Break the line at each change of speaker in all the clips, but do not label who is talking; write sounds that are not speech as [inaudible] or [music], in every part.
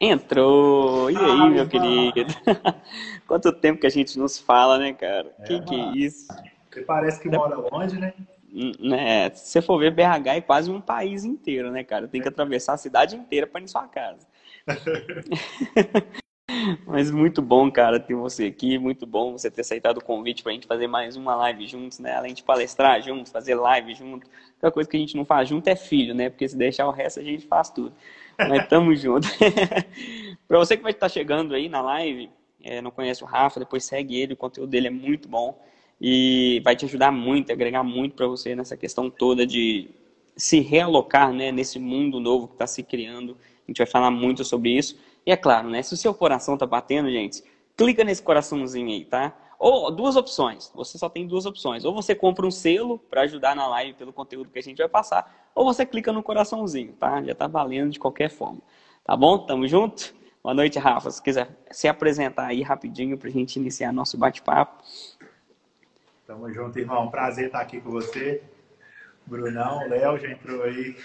Entrou! E aí, meu querido? [laughs] Quanto tempo que a gente nos fala, né, cara? É, que que é isso?
Você parece que mora longe, né?
né? Se você for ver, BH é quase um país inteiro, né, cara? Tem que atravessar a cidade inteira para ir em sua casa. [laughs] [laughs] Mas muito bom, cara, ter você aqui. Muito bom você ter aceitado o convite para a gente fazer mais uma live juntos, né? Além de palestrar juntos, fazer live junto. Outra coisa que a gente não faz junto é filho, né? Porque se deixar o resto, a gente faz tudo. Mas tamo junto. [laughs] para você que vai estar chegando aí na live, é, não conhece o Rafa, depois segue ele, o conteúdo dele é muito bom e vai te ajudar muito, agregar muito para você nessa questão toda de se realocar né, nesse mundo novo que está se criando. A gente vai falar muito sobre isso. E é claro, né, se o seu coração está batendo, gente, clica nesse coraçãozinho aí, tá? Ou duas opções. Você só tem duas opções. Ou você compra um selo para ajudar na live pelo conteúdo que a gente vai passar, ou você clica no coraçãozinho, tá? Já tá valendo de qualquer forma. Tá bom? Tamo junto? Boa noite, Rafa. Se quiser se apresentar aí rapidinho para a gente iniciar nosso bate-papo.
Tamo junto, irmão. Prazer estar aqui com você. Brunão, Léo já entrou aí.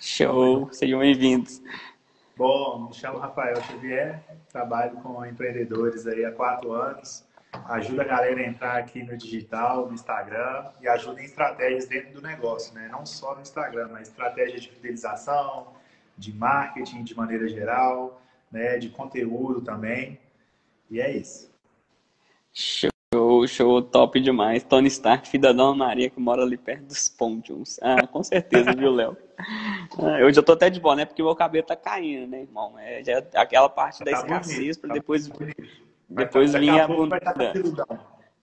Show, sejam bem-vindos.
Bom, me chamo Rafael Xavier, trabalho com empreendedores aí há quatro anos. Ajuda a galera a entrar aqui no digital, no Instagram e ajuda em estratégias dentro do negócio, né? Não só no Instagram, mas estratégias de fidelização, de marketing de maneira geral, né? De conteúdo também. E é isso.
Show. Show, top demais. Tony Stark, filho da Dona Maria, que mora ali perto dos Pondiums. Ah, com certeza, viu, Léo? [laughs] Ah, eu já tô até de boné porque o meu cabelo tá caindo, né, irmão? É, já, é aquela parte tá da escassez para tá depois, depois vir a bunda.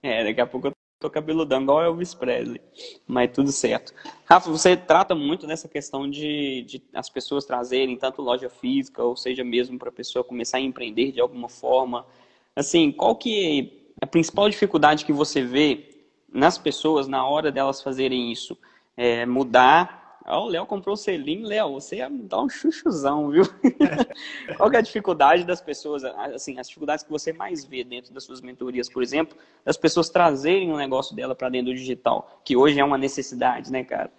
É, daqui a pouco eu tô cabeludão, igual Elvis Presley. Mas tudo certo. Rafa, você trata muito dessa questão de, de as pessoas trazerem tanto loja física, ou seja, mesmo para a pessoa começar a empreender de alguma forma. Assim, qual que a principal dificuldade que você vê nas pessoas na hora delas fazerem isso é mudar. Ó, o Léo comprou o selinho, Léo, você ia dar um chuchuzão, viu? [laughs] Qual é a dificuldade das pessoas, assim, as dificuldades que você mais vê dentro das suas mentorias, por exemplo, das pessoas trazerem o um negócio dela para dentro do digital, que hoje é uma necessidade, né, cara?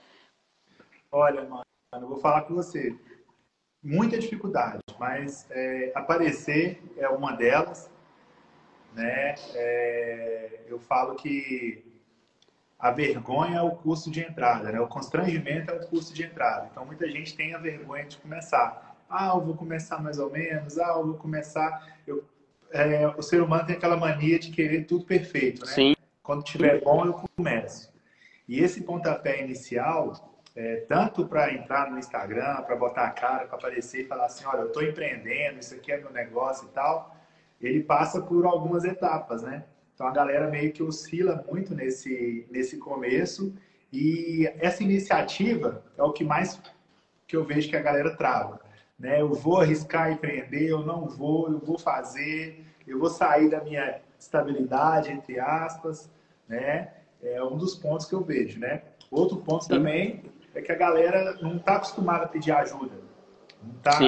Olha, mano, eu vou falar com você. Muita dificuldade, mas é, aparecer é uma delas né? É, eu falo que a vergonha é o custo de entrada, né? O constrangimento é o custo de entrada. Então muita gente tem a vergonha de começar. Ah, eu vou começar mais ou menos. Ah, eu vou começar. Eu, é, o ser humano tem aquela mania de querer tudo perfeito, né?
Sim.
Quando tiver bom, eu começo. E esse pontapé inicial, é, tanto para entrar no Instagram, para botar a cara, para aparecer e falar assim, olha, eu estou empreendendo, isso aqui é meu negócio e tal, ele passa por algumas etapas, né? Então a galera meio que oscila muito nesse, nesse começo e essa iniciativa é o que mais que eu vejo que a galera trava. Né? Eu vou arriscar empreender, eu não vou, eu vou fazer, eu vou sair da minha estabilidade, entre aspas, né? É um dos pontos que eu vejo, né? Outro ponto Sim. também é que a galera não está acostumada a pedir ajuda. Não está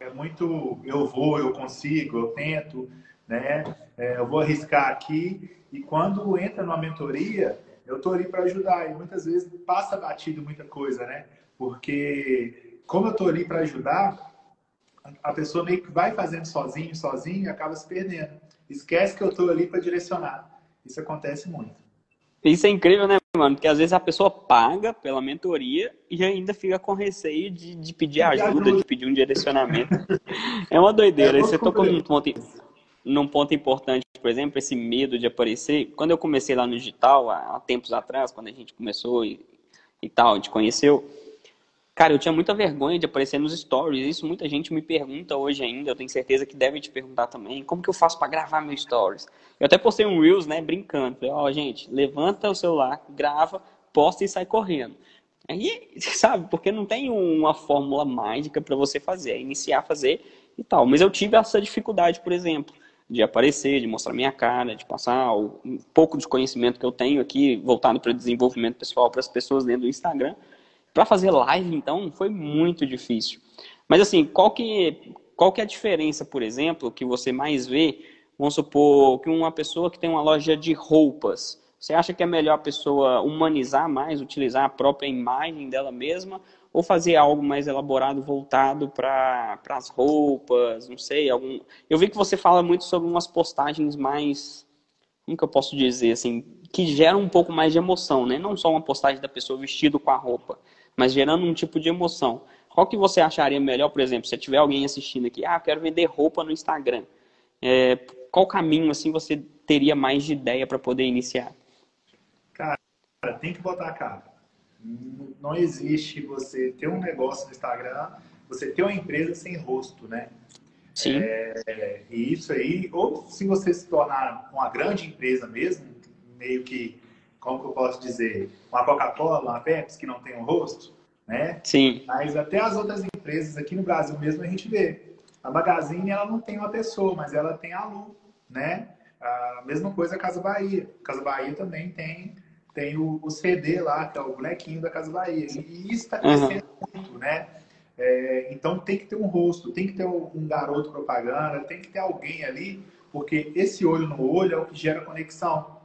é muito eu vou, eu consigo, eu tento, né? É, eu vou arriscar aqui. E quando entra numa mentoria, eu estou ali para ajudar. E muitas vezes passa batido muita coisa, né? Porque como eu estou ali para ajudar, a pessoa meio que vai fazendo sozinho, sozinho e acaba se perdendo. Esquece que eu estou ali para direcionar. Isso acontece muito.
Isso é incrível, né, mano? Porque às vezes a pessoa paga pela mentoria e ainda fica com receio de, de pedir ajuda, de pedir um direcionamento. [laughs] é uma doideira. É você tocou num ponto, num ponto importante, por exemplo, esse medo de aparecer. Quando eu comecei lá no digital, há, tempos atrás, quando a gente começou e, e tal, a gente conheceu, Cara, eu tinha muita vergonha de aparecer nos stories. Isso muita gente me pergunta hoje ainda. Eu tenho certeza que devem te perguntar também. Como que eu faço para gravar meus stories? Eu até postei um Reels, né, brincando. Falei, ó, oh, gente, levanta o celular, grava, posta e sai correndo. Aí, [laughs] sabe, porque não tem uma fórmula mágica para você fazer. É iniciar a fazer e tal. Mas eu tive essa dificuldade, por exemplo, de aparecer, de mostrar minha cara, de passar um pouco de conhecimento que eu tenho aqui, voltado para desenvolvimento pessoal para as pessoas dentro do Instagram. Para fazer live, então, foi muito difícil. Mas assim, qual que, qual que é a diferença, por exemplo, que você mais vê, vamos supor, que uma pessoa que tem uma loja de roupas, você acha que é melhor a pessoa humanizar mais, utilizar a própria imagem dela mesma, ou fazer algo mais elaborado voltado para as roupas, não sei, algum. Eu vi que você fala muito sobre umas postagens mais, como que eu posso dizer assim, que geram um pouco mais de emoção, né? Não só uma postagem da pessoa vestido com a roupa, mas gerando um tipo de emoção. Qual que você acharia melhor, por exemplo, se tiver alguém assistindo aqui, ah, quero vender roupa no Instagram. É, qual caminho assim você teria mais de ideia para poder iniciar?
Cara, tem que botar a cara. Não existe você ter um negócio no Instagram, você ter uma empresa sem rosto, né?
Sim.
É, e isso aí, ou se você se tornar uma grande empresa mesmo, meio que, como que eu posso dizer, uma Coca-Cola, uma Pepsi que não tem um rosto, né?
Sim.
Mas até as outras empresas aqui no Brasil mesmo a gente vê. A Magazine ela não tem uma pessoa, mas ela tem a Lu, né? A mesma coisa a Casa Bahia. A Casa Bahia também tem tem o, o, CD lá, que é o bonequinho da Casa Bahia. E isso está crescendo uhum. muito, né? É, então tem que ter um rosto, tem que ter um, um garoto propaganda, tem que ter alguém ali, porque esse olho no olho é o que gera conexão.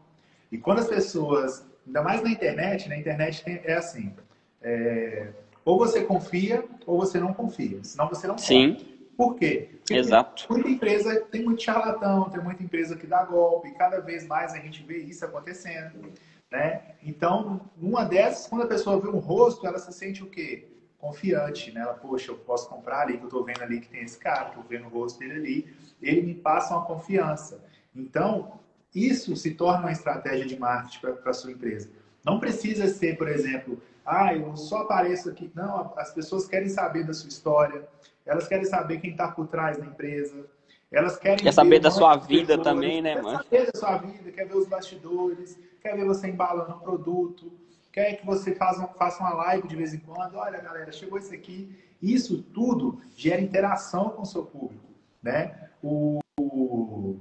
E quando as pessoas, ainda mais na internet, na internet tem, é assim, é, ou você confia ou você não confia, senão você não
Sim.
Por quê?
Porque Exato.
muita empresa tem muito charlatão, tem muita empresa que dá golpe, e cada vez mais a gente vê isso acontecendo. Né? Então, uma dessas, quando a pessoa vê um rosto, ela se sente o quê? Confiante, né? Ela, poxa, eu posso comprar ali, que eu estou vendo ali que tem esse cara, que eu vendo o rosto dele ali, ele me passa uma confiança. Então, isso se torna uma estratégia de marketing para a sua empresa. Não precisa ser, por exemplo, ah, eu só apareço aqui. Não, as pessoas querem saber da sua história, elas querem saber quem está por trás da empresa, elas querem
quer saber da sua vida também, né,
mano? Quer saber da sua vida, quer ver os bastidores, quer ver você embalando um produto, quer que você faça, faça uma live de vez em quando. Olha, galera, chegou isso aqui. Isso tudo gera interação com o seu público, né? O, o...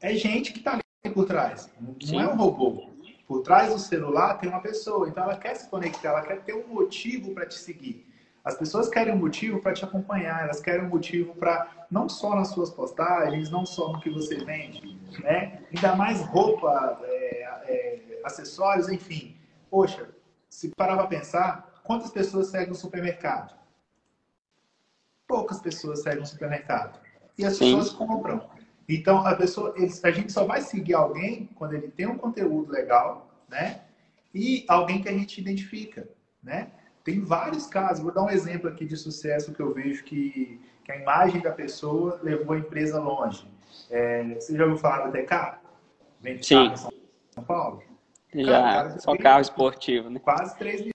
É gente que está ali por trás, não Sim. é um robô. Por trás do celular tem uma pessoa, então ela quer se conectar, ela quer ter um motivo para te seguir. As pessoas querem um motivo para te acompanhar, elas querem um motivo para, não só nas suas postagens, não só no que você vende, né? Ainda mais roupa, é, é, acessórios, enfim. Poxa, se parar para pensar, quantas pessoas seguem o supermercado? Poucas pessoas seguem o supermercado. E as Sim. pessoas compram. Então, a, pessoa, a gente só vai seguir alguém quando ele tem um conteúdo legal, né? E alguém que a gente identifica, né? Tem vários casos. Vou dar um exemplo aqui de sucesso que eu vejo que, que a imagem da pessoa levou a empresa longe. É, você já ouviu falar do DK?
Vende Sim. São Paulo? Já, Cara, só carro esportivo, né?
Quase 3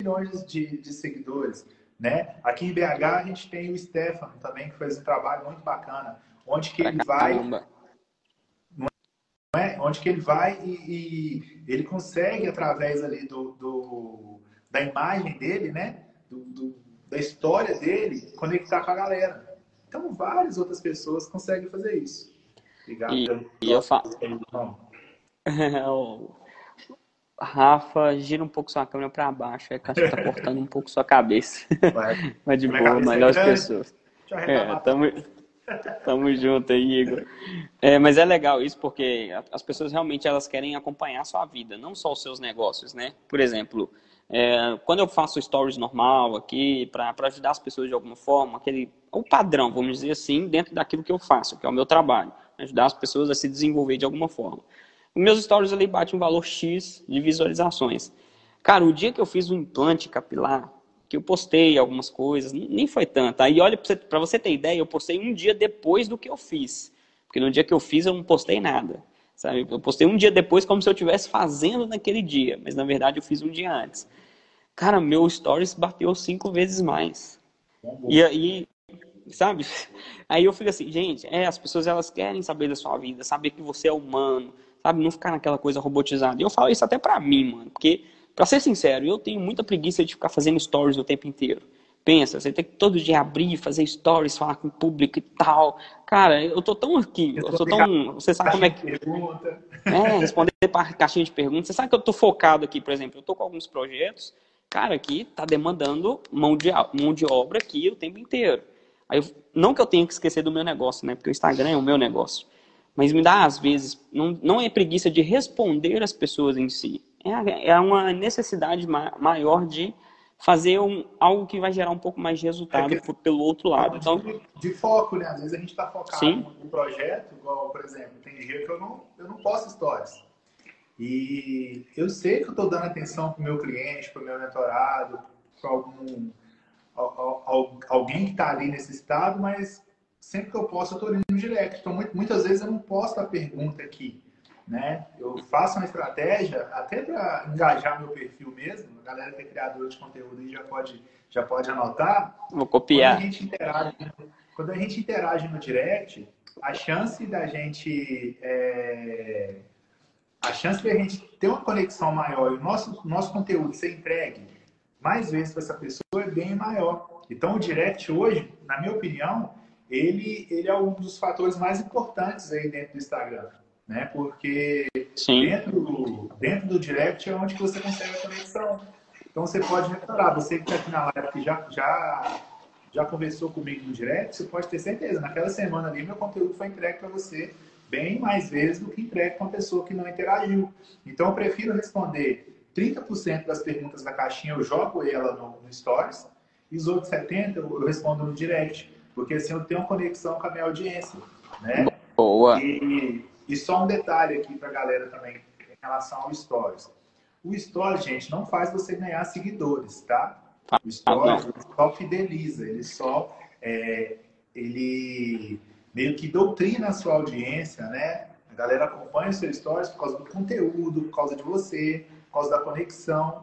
milhões de, de seguidores. Né? Aqui em BH a gente tem o Stefano também, que fez um trabalho muito bacana. Onde que pra ele caramba. vai. É? Onde que ele vai e, e, ele consegue, através ali do, do da imagem dele, né? Do, do, da história dele, conectar com a galera. Então, várias outras pessoas conseguem fazer isso.
Obrigado. E, e eu falo. [laughs] Rafa, gira um pouco sua câmera para baixo, é que acho que tá cortando um pouco sua cabeça. Vai. [laughs] Mas de boa, melhores pessoas. É, tamo, tamo junto aí, Igor. É, mas é legal isso porque as pessoas realmente elas querem acompanhar a sua vida, não só os seus negócios, né? Por exemplo, é, quando eu faço stories normal aqui, para ajudar as pessoas de alguma forma, aquele, o padrão, vamos dizer assim, dentro daquilo que eu faço, que é o meu trabalho, ajudar as pessoas a se desenvolver de alguma forma. Meus stories ali batem um valor X de visualizações. Cara, o dia que eu fiz o um implante capilar, que eu postei algumas coisas, nem foi tanto. Aí olha, para você, você ter ideia, eu postei um dia depois do que eu fiz. Porque no dia que eu fiz eu não postei nada. Sabe? Eu postei um dia depois como se eu estivesse fazendo naquele dia, mas na verdade eu fiz um dia antes. Cara, meu stories bateu cinco vezes mais. E aí, sabe? [laughs] Aí eu fico assim, gente, é, as pessoas elas querem saber da sua vida, saber que você é humano, sabe? Não ficar naquela coisa robotizada. E eu falo isso até pra mim, mano, porque, pra ser sincero, eu tenho muita preguiça de ficar fazendo stories o tempo inteiro. Pensa, você tem que todo dia abrir, fazer stories, falar com o público e tal. Cara, eu tô tão aqui, eu, eu tô tão. Você sabe como é que. É, responder para caixinha de perguntas. Você sabe que eu tô focado aqui, por exemplo, eu tô com alguns projetos, cara, que tá demandando mão de, mão de obra aqui o tempo inteiro. Aí não que eu tenha que esquecer do meu negócio, né? Porque o Instagram é o meu negócio. Mas me dá, às vezes, não, não é preguiça de responder as pessoas em si. É, é uma necessidade maior de fazer um, algo que vai gerar um pouco mais de resultado é pelo outro lado. Então,
de, de, foco, né? Às vezes a gente está focado Sim. no projeto, igual, por exemplo, tem dia que eu não, eu não posto stories. E eu sei que eu estou dando atenção para o meu cliente, para o meu mentorado, para algum alguém que está ali nesse estado, mas sempre que eu posso eu estou ali no direct. Então, muitas vezes eu não posto a pergunta aqui né? Eu faço uma estratégia até para engajar meu perfil mesmo. A galera que é criadora de conteúdo aí já pode, já pode anotar.
Vou copiar.
Quando a gente interage, quando a gente interage no direct, a chance da gente é, a chance de a gente ter uma conexão maior e o nosso, nosso conteúdo ser entregue mais vezes para essa pessoa é bem maior. Então, o direct hoje, na minha opinião, ele, ele é um dos fatores mais importantes aí dentro do Instagram né? Porque dentro, dentro do direct é onde você consegue a conexão. Então você pode reparar, você que está aqui na live que já, já, já conversou comigo no direct, você pode ter certeza, naquela semana ali meu conteúdo foi entregue para você bem mais vezes do que entregue para uma pessoa que não interagiu. Então eu prefiro responder 30% das perguntas da caixinha, eu jogo ela no, no Stories, e os outros 70% eu respondo no direct, porque assim eu tenho conexão com a minha audiência. Né?
Boa!
E, e só um detalhe aqui para a galera também em relação ao Stories. O Stories, gente, não faz você ganhar seguidores, tá? O Stories só fideliza, ele só é, ele meio que doutrina a sua audiência, né? A galera acompanha os seus stories por causa do conteúdo, por causa de você, por causa da conexão.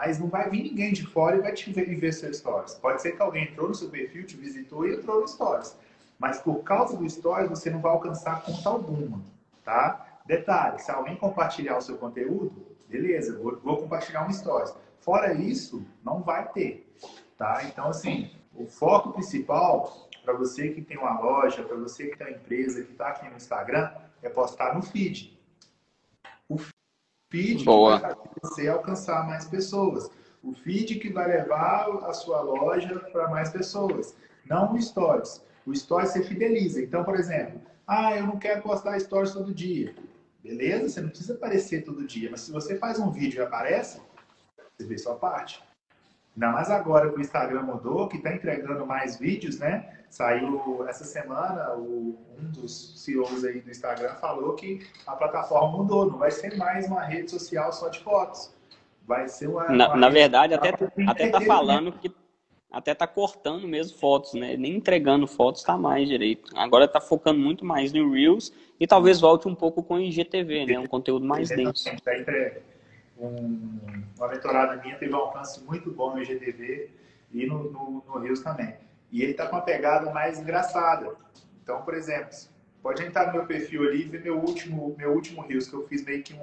Mas não vai vir ninguém de fora e vai te ver, ver seus stories. Pode ser que alguém entrou no seu perfil, te visitou e entrou no stories. Mas por causa do stories, você não vai alcançar conta alguma tá? Detalhe, se alguém compartilhar o seu conteúdo, beleza, vou, vou compartilhar um stories. Fora isso, não vai ter, tá? Então, assim, o foco principal para você que tem uma loja, para você que tem uma empresa, que está aqui no Instagram, é postar no feed. O feed
Boa.
vai fazer você alcançar mais pessoas. O feed que vai levar a sua loja para mais pessoas. Não o Stories. O Stories você fideliza. Então, por exemplo, ah, eu não quero postar stories todo dia. Beleza, você não precisa aparecer todo dia, mas se você faz um vídeo e aparece, você vê sua parte. Ainda mais agora que o Instagram mudou, que está entregando mais vídeos, né? Saiu essa semana, o, um dos CEOs aí do Instagram falou que a plataforma mudou, não vai ser mais uma rede social só de fotos. Vai ser uma.
Na,
uma
na verdade, até, até tá falando que até tá cortando mesmo fotos, né? Nem entregando fotos tá mais direito. Agora tá focando muito mais no Reels e talvez volte um pouco com o IGTV, né? Um conteúdo mais denso.
Tá entregue. Um, uma mentorada minha teve um alcance muito bom no IGTV e no, no, no Reels também. E ele tá com uma pegada mais engraçada. Então, por exemplo, pode entrar no meu perfil ali e ver meu último, meu último Reels, que eu fiz meio que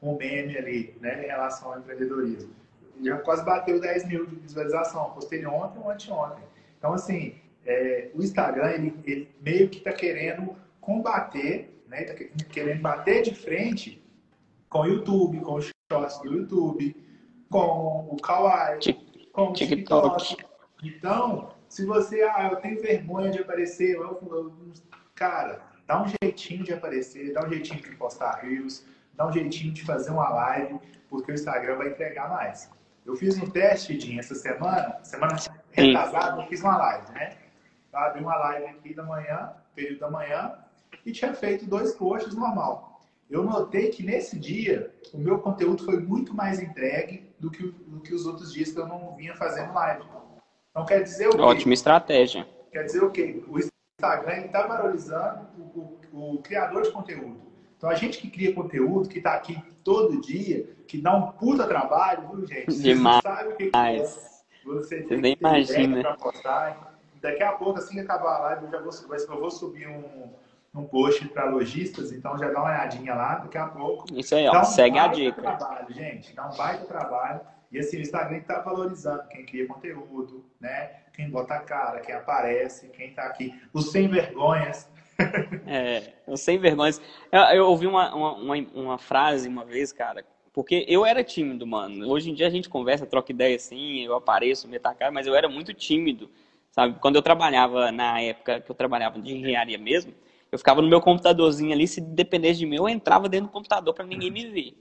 um, meme ali, né? Em relação ao empreendedorismo já quase bateu 10 mil de visualização. Postei ontem ou anteontem. Então, assim, é, o Instagram, ele, ele meio que está querendo combater, né? Está querendo bater de frente com o YouTube, com os shorts do YouTube, com o Kawaii, com o TikTok. Então, se você, ah, eu tenho vergonha de aparecer, eu, eu, cara, dá um jeitinho de aparecer, dá um jeitinho de postar reels, dá um jeitinho de fazer uma live, porque o Instagram vai entregar mais. Eu fiz um teste, Dinho, essa semana, semana retrasada, eu fiz uma live, né? Eu abri uma live aqui da manhã, período da manhã, e tinha feito dois posts normal. Eu notei que nesse dia, o meu conteúdo foi muito mais entregue do que, do que os outros dias que eu não vinha fazendo live. Então quer dizer o quê?
Ótima estratégia.
Quer dizer o quê? O Instagram está valorizando o, o, o criador de conteúdo. Então, a gente que cria conteúdo, que está aqui todo dia, que dá um puta trabalho, viu, gente?
Demais.
Você sabe o que, é.
Você, Você nem imagina.
postar. Daqui a pouco, assim que acabar a live, eu já vou, eu vou subir um, um post para lojistas, então já dá uma olhadinha lá, daqui a pouco.
Isso aí, ó, um segue a dica.
Trabalho, gente, dá um baita trabalho. E assim, o Instagram está valorizando quem cria conteúdo, né? Quem bota a cara, quem aparece, quem está aqui. Os sem vergonhas, [laughs]
é, eu sem vergonha. Eu, eu ouvi uma, uma, uma, frase uma vez, cara, porque eu era tímido, mano. Hoje em dia a gente conversa, troca ideia assim, eu apareço, meto a cara, mas eu era muito tímido, sabe? Quando eu trabalhava, na época que eu trabalhava de engenharia mesmo, eu ficava no meu computadorzinho ali, se dependesse de mim, eu entrava dentro do computador para ninguém me ver.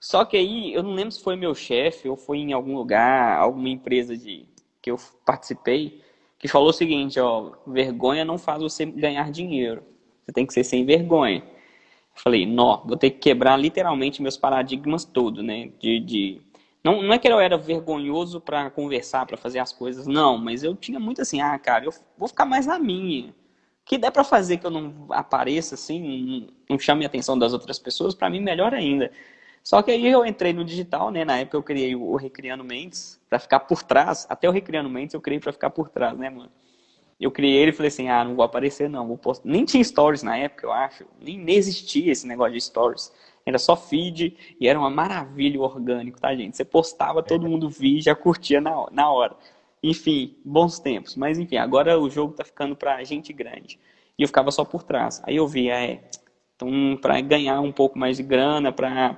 Só que aí, eu não lembro se foi meu chefe ou foi em algum lugar, alguma empresa de que eu participei, que falou o seguinte, ó, vergonha não faz você ganhar dinheiro. Você tem que ser sem vergonha. Eu falei, nó, vou ter que quebrar literalmente meus paradigmas todos, né? De, de... Não, não é que eu era vergonhoso para conversar, para fazer as coisas, não, mas eu tinha muito assim, ah, cara, eu vou ficar mais na minha. Que der para fazer que eu não apareça assim, não, não chame a atenção das outras pessoas, para mim melhor ainda. Só que aí eu entrei no digital, né? Na época eu criei o Recriando Mentes para ficar por trás. Até o Recriando Mentes eu criei para ficar por trás, né, mano? Eu criei ele e falei assim, ah, não vou aparecer não, vou postar. Nem tinha stories na época, eu acho. Nem, nem existia esse negócio de stories. Era só feed e era uma maravilha orgânico, tá, gente? Você postava, todo mundo via já curtia na, na hora. Enfim, bons tempos. Mas enfim, agora o jogo tá ficando pra gente grande. E eu ficava só por trás. Aí eu via, é, então, para ganhar um pouco mais de grana, para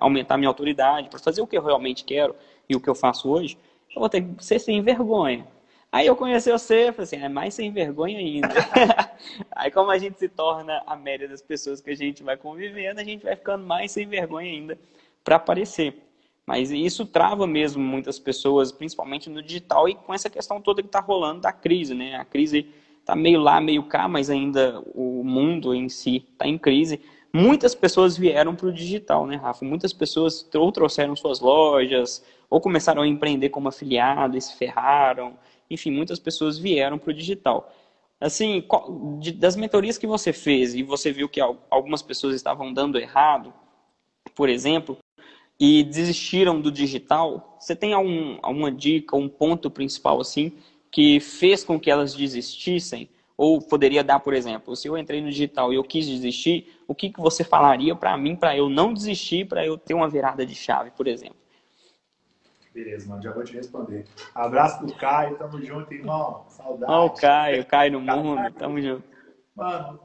aumentar minha autoridade, para fazer o que eu realmente quero e o que eu faço hoje, eu vou ter que ser sem vergonha. Aí eu conheci você, falei assim, é mais sem vergonha ainda. [laughs] Aí como a gente se torna a média das pessoas que a gente vai convivendo, a gente vai ficando mais sem vergonha ainda para aparecer. Mas isso trava mesmo muitas pessoas, principalmente no digital e com essa questão toda que está rolando da crise, né? A crise está meio lá, meio cá, mas ainda o mundo em si está em crise. Muitas pessoas vieram para o digital, né, Rafa? Muitas pessoas ou trouxeram suas lojas, ou começaram a empreender como afiliado e se ferraram. Enfim, muitas pessoas vieram para o digital. Assim, das mentorias que você fez e você viu que algumas pessoas estavam dando errado, por exemplo, e desistiram do digital, você tem algum, alguma dica, um ponto principal assim que fez com que elas desistissem? Ou poderia dar, por exemplo, se eu entrei no digital e eu quis desistir, o que, que você falaria para mim para eu não desistir, para eu ter uma virada de chave, por exemplo?
Beleza, mano, já vou te responder. Abraço do Caio, tamo junto, irmão. Saudade.
Ó, o Caio, Caio no mundo, tamo junto.
Mano,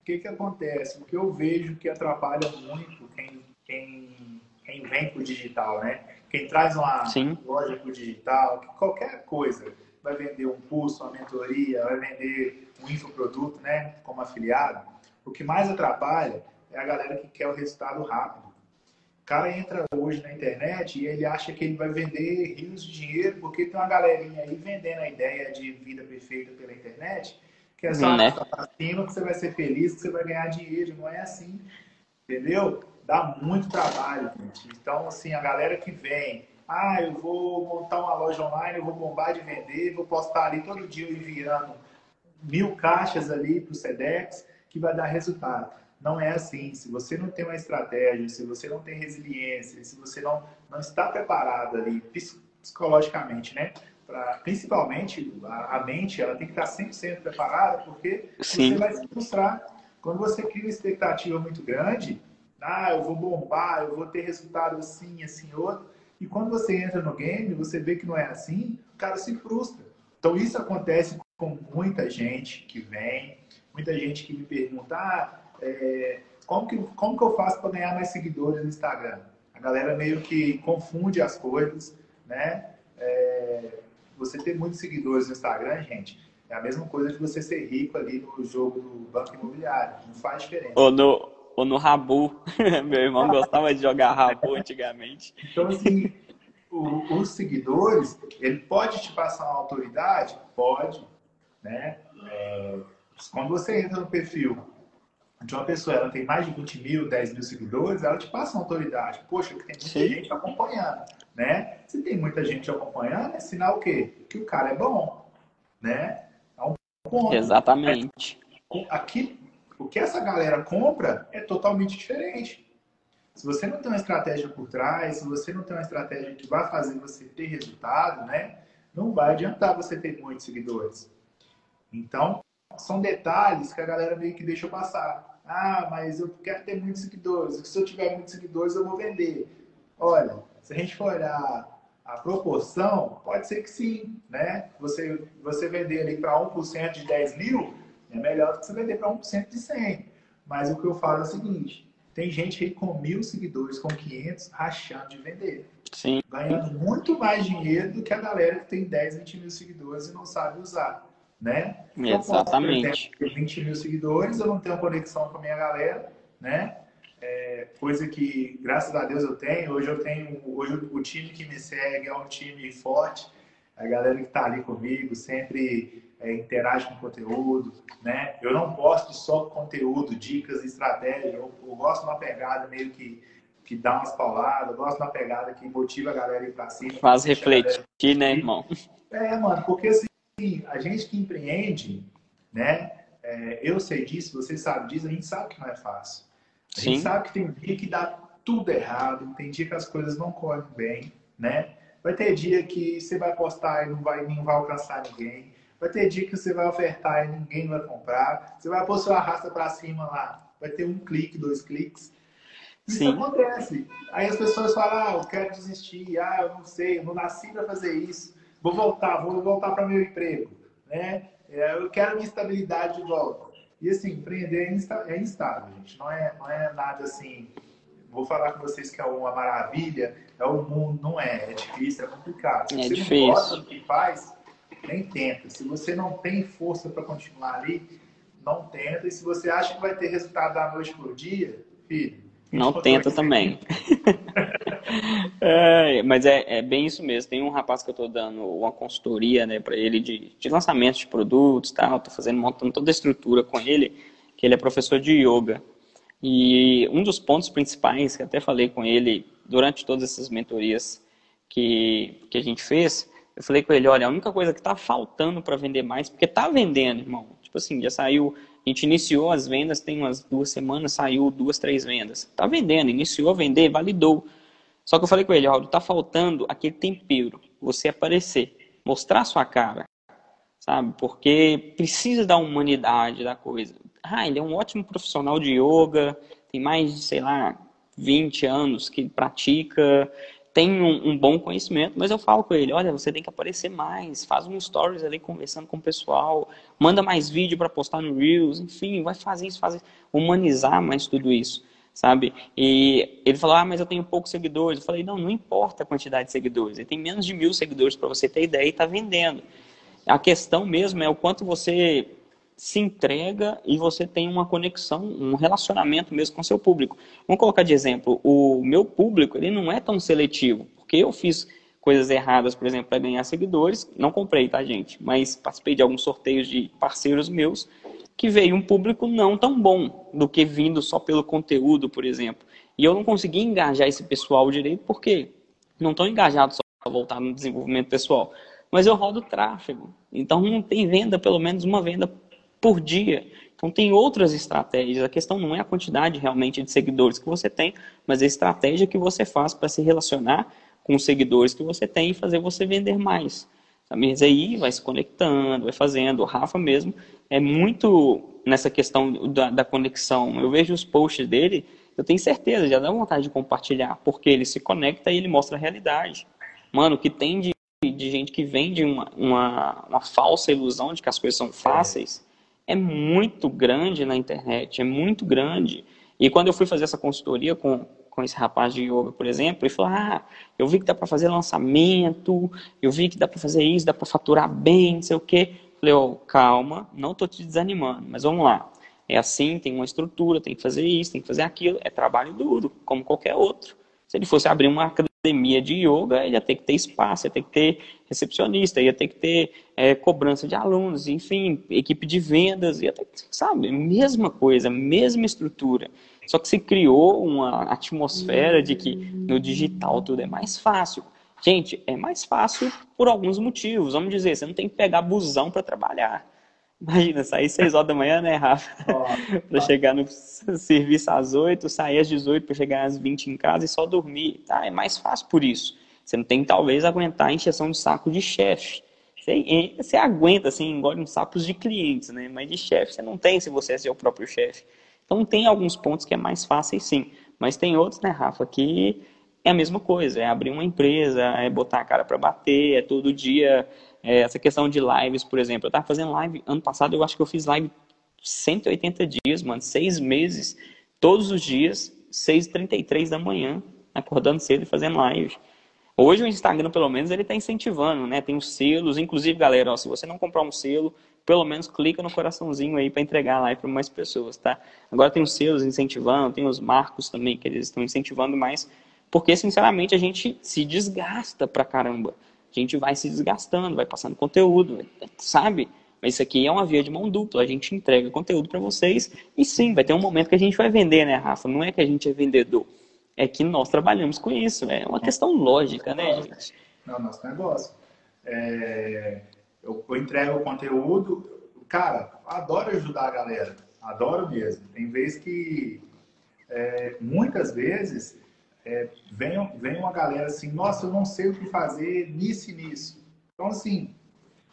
o que que acontece? O que eu vejo que atrapalha muito quem, quem, quem vem pro digital, né? Quem traz uma Sim. loja pro digital, qualquer coisa vai vender um curso, uma mentoria, vai vender um infoproduto, né, como afiliado, o que mais atrapalha é a galera que quer o resultado rápido. O cara entra hoje na internet e ele acha que ele vai vender rios de dinheiro porque tem uma galerinha aí vendendo a ideia de vida perfeita pela internet, que é só né? acima que você vai ser feliz, que você vai ganhar dinheiro. Não é assim, entendeu? Dá muito trabalho, gente. Então, assim, a galera que vem ah, eu vou montar uma loja online, eu vou bombar de vender, vou postar ali todo dia enviando mil caixas ali para o SEDEX, que vai dar resultado. Não é assim. Se você não tem uma estratégia, se você não tem resiliência, se você não, não está preparado ali psicologicamente, né? Pra, principalmente a, a, mente, ela tem que estar 100% preparada, porque Sim. você vai se frustrar. Quando você cria uma expectativa muito grande, ah, eu vou bombar, eu vou ter resultado assim, assim, outro, e quando você entra no game, você vê que não é assim, o cara se frustra. Então isso acontece com muita gente que vem, muita gente que me pergunta, ah, é, como, que, como que eu faço para ganhar mais seguidores no Instagram? A galera meio que confunde as coisas, né? É, você ter muitos seguidores no Instagram, gente, é a mesma coisa de você ser rico ali no jogo do banco imobiliário. Não faz diferença.
Ou no, ou no Rabu. [laughs] Meu irmão gostava de jogar Rabu antigamente.
Então, assim, o, os seguidores, ele pode te passar uma autoridade? Pode. Né? É, quando você entra no perfil de uma pessoa, ela tem mais de 20 mil, 10 mil seguidores, ela te passa uma autoridade. Poxa, tem muita Sim. gente acompanhando. Né? Se tem muita gente acompanhando, é sinal o quê? Que o cara é bom. Né? É um
ponto. Exatamente.
Aqui, o que essa galera compra é totalmente diferente. Se você não tem uma estratégia por trás, se você não tem uma estratégia que vai fazer você ter resultado, né, não vai adiantar você ter muitos seguidores. Então, são detalhes que a galera meio que deixa passar. Ah, mas eu quero ter muitos seguidores. Se eu tiver muitos seguidores, eu vou vender. Olha, se a gente for olhar a proporção, pode ser que sim, né? Você, você vender ali para 1% de 10 mil, é melhor do que você vender para 1% de 100. Mas o que eu falo é o seguinte: tem gente aí com mil seguidores, com 500, rachando de vender.
Sim.
Ganhando muito mais dinheiro do que a galera que tem 10, 20 mil seguidores e não sabe usar. Né?
Exatamente.
Eu posso, 20 mil seguidores, eu não tenho conexão com a minha galera, né? é, coisa que, graças a Deus, eu tenho. Hoje eu tenho, hoje o time que me segue é um time forte. A galera que está ali comigo sempre é, interage com conteúdo, né? Eu não gosto só conteúdo, dicas, estratégias. Eu, eu gosto de uma pegada meio que que dá umas pauladas, eu gosto de uma pegada que motiva a galera a ir para cima.
Faz refletir, né, irmão?
É, mano, porque assim, a gente que empreende, né? É, eu sei disso, você sabe disso, a gente sabe que não é fácil. A Sim. gente sabe que tem dia que dá tudo errado, tem dia que as coisas não correm bem, né? Vai ter dia que você vai postar e não vai, não vai alcançar ninguém. Vai ter dia que você vai ofertar e ninguém vai comprar. Você vai pôr sua raça para cima lá. Vai ter um clique, dois cliques. Isso Sim. acontece. Aí as pessoas falam, ah, eu quero desistir, ah, eu não sei, eu não nasci para fazer isso. Vou voltar, vou voltar para meu emprego. Né? É, eu quero minha estabilidade de volta. E assim, empreender é, é instável, gente. Não é, não é nada assim. Vou falar com vocês que é uma maravilha, é o mundo, não é. É difícil, é complicado.
É
você
difícil.
não gosta do que faz, nem tenta. Se você não tem força para continuar ali, não tenta. E se você acha que vai ter resultado da noite por dia, filho,
não tenta também. [laughs] é, mas é, é, bem isso mesmo. Tem um rapaz que eu estou dando uma consultoria né, para ele de, de lançamento de produtos, tal. Estou fazendo, montando toda a estrutura com ele, que ele é professor de yoga. E um dos pontos principais, que até falei com ele durante todas essas mentorias que, que a gente fez, eu falei com ele, olha, a única coisa que está faltando para vender mais, porque está vendendo, irmão. Tipo assim, já saiu a gente iniciou as vendas, tem umas duas semanas, saiu duas, três vendas. Tá vendendo, iniciou a vender, validou. Só que eu falei com ele, Raul, tá faltando aquele tempero, você aparecer, mostrar sua cara, sabe? Porque precisa da humanidade da coisa. Ah, ele é um ótimo profissional de yoga, tem mais de, sei lá, 20 anos que pratica, tem um, um, bom conhecimento, mas eu falo com ele, olha, você tem que aparecer mais, faz um stories ali conversando com o pessoal, manda mais vídeo para postar no Reels, enfim, vai fazer isso, fazer humanizar mais tudo isso, sabe? E ele falou, ah, mas eu tenho poucos seguidores. Eu falei, não, não importa a quantidade de seguidores, ele tem menos de mil seguidores para você ter ideia e está vendendo. A questão mesmo é o quanto você se entrega e você tem uma conexão, um relacionamento mesmo com seu público. Vamos colocar de exemplo, o meu público ele não é tão seletivo, porque eu fiz coisas erradas, por exemplo, para ganhar seguidores, não comprei, tá, gente? Mas participei de alguns sorteios de parceiros meus que veio um público não tão bom do que vindo só pelo conteúdo, por exemplo. E eu não consegui engajar esse pessoal direito porque não estão engajados só para voltar no desenvolvimento pessoal. Mas eu rodo tráfego. Então não tem venda, pelo menos uma venda por dia. Então tem outras estratégias. A questão não é a quantidade realmente de seguidores que você tem, mas a estratégia que você faz para se relacionar com os seguidores que você tem e fazer você vender mais. Mas aí vai se conectando, vai fazendo. O Rafa mesmo é muito nessa questão da, da conexão. Eu vejo os posts dele, eu tenho certeza, já dá vontade de compartilhar, porque ele se conecta e ele mostra a realidade. Mano, o que tem de, de gente que vende uma, uma, uma falsa ilusão de que as coisas são fáceis é muito grande na internet, é muito grande. E quando eu fui fazer essa consultoria com, com esse rapaz de yoga, por exemplo, ele falou: Ah, eu vi que dá para fazer lançamento, eu vi que dá para fazer isso, dá para faturar bem, não sei o quê. falei: oh, calma, não tô te desanimando, mas vamos lá. É assim, tem uma estrutura, tem que fazer isso, tem que fazer aquilo. É trabalho duro, como qualquer outro. Se ele fosse abrir uma academia de yoga, ele ia ter que ter espaço, ia ter que ter recepcionista, ia ter que ter é, cobrança de alunos, enfim, equipe de vendas, ia ter, sabe, mesma coisa, mesma estrutura. Só que se criou uma atmosfera de que no digital tudo é mais fácil. Gente, é mais fácil por alguns motivos. Vamos dizer, você não tem que pegar busão para trabalhar. Imagina, sair 6 horas da manhã, né, Rafa? Oh, para chegar no serviço às 8, sair às 18 para chegar às 20 em casa e só dormir. Tá? É mais fácil por isso. Você não tem, talvez, aguentar a injeção de saco de chefe. Você, você aguenta, assim, engole uns sacos de clientes, né? Mas de chefe você não tem se você é seu próprio chefe. Então tem alguns pontos que é mais fácil sim. Mas tem outros, né, Rafa, que é a mesma coisa. É abrir uma empresa, é botar a cara para bater, é todo dia é, essa questão de lives, por exemplo. Eu estava fazendo live ano passado, eu acho que eu fiz live 180 dias, mano, seis meses, todos os dias, 6h33 da manhã, acordando cedo e fazendo live. Hoje o Instagram, pelo menos, ele está incentivando, né? Tem os selos, inclusive, galera, ó, se você não comprar um selo, pelo menos clica no coraçãozinho aí para entregar lá para mais pessoas, tá? Agora tem os seus incentivando, tem os marcos também que eles estão incentivando mais, porque sinceramente a gente se desgasta pra caramba. A gente vai se desgastando, vai passando conteúdo, sabe? Mas isso aqui é uma via de mão dupla. A gente entrega conteúdo para vocês e sim, vai ter um momento que a gente vai vender, né, Rafa? Não é que a gente é vendedor, é que nós trabalhamos com isso. É uma questão lógica, né, gente?
Não, nosso negócio. É, eu, eu entrego o conteúdo. Cara, adoro ajudar a galera. Adoro mesmo. Tem vezes que, é, muitas vezes, é, vem, vem uma galera assim, nossa, eu não sei o que fazer nisso e nisso. Então, assim,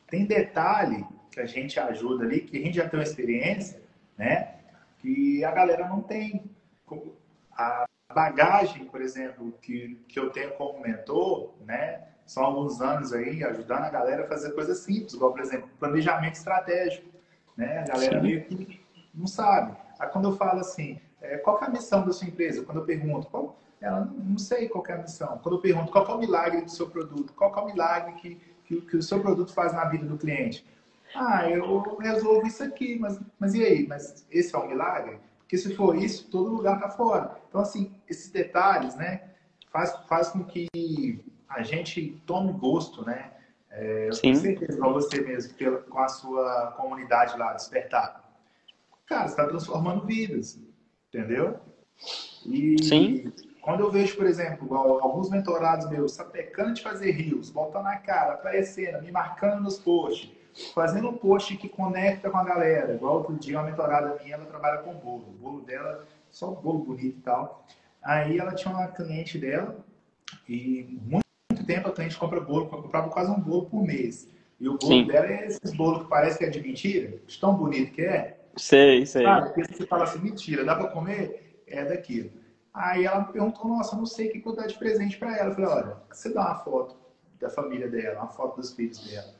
tem detalhe que a gente ajuda ali, que a gente já tem uma experiência, né? Que a galera não tem. A bagagem, por exemplo, que, que eu tenho como mentor, né? São alguns anos aí ajudando a galera a fazer coisas simples, igual, por exemplo, planejamento estratégico, né? A galera meio que não sabe. Aí quando eu falo assim, é, qual é a missão da sua empresa? Quando eu pergunto, qual, ela não sei qual é a missão. Quando eu pergunto qual é o milagre do seu produto, qual é o milagre que, que, que o seu produto faz na vida do cliente? Ah, eu resolvo isso aqui, mas, mas e aí? Mas esse é um milagre? Porque se for isso, todo lugar está fora. Então, assim, esses detalhes, né, faz, faz com que a gente tome gosto, né? É, eu Sim. tenho certeza para você mesmo, pela, com a sua comunidade lá, Despertar. Cara, você está transformando vidas, entendeu? E Sim. Quando eu vejo, por exemplo, alguns mentorados meus sapecando de fazer rios, botando a cara, aparecendo, me marcando nos posts, fazendo um post que conecta com a galera. Igual outro dia, uma mentorada minha, ela trabalha com bolo. O bolo dela, só um bolo bonito e tal. Aí ela tinha uma cliente dela, e muito, muito tempo a cliente compra bolo, comprava quase um bolo por mês. E o bolo Sim. dela é esses bolos que parece que é de mentira, de tão bonito que é.
Sei, sei.
Sabe? Porque você fala assim, mentira, dá pra comer? É daquilo. Aí ela me perguntou, nossa, não sei que dar de presente para ela. Eu falei, olha, você dá uma foto da família dela, uma foto dos filhos dela.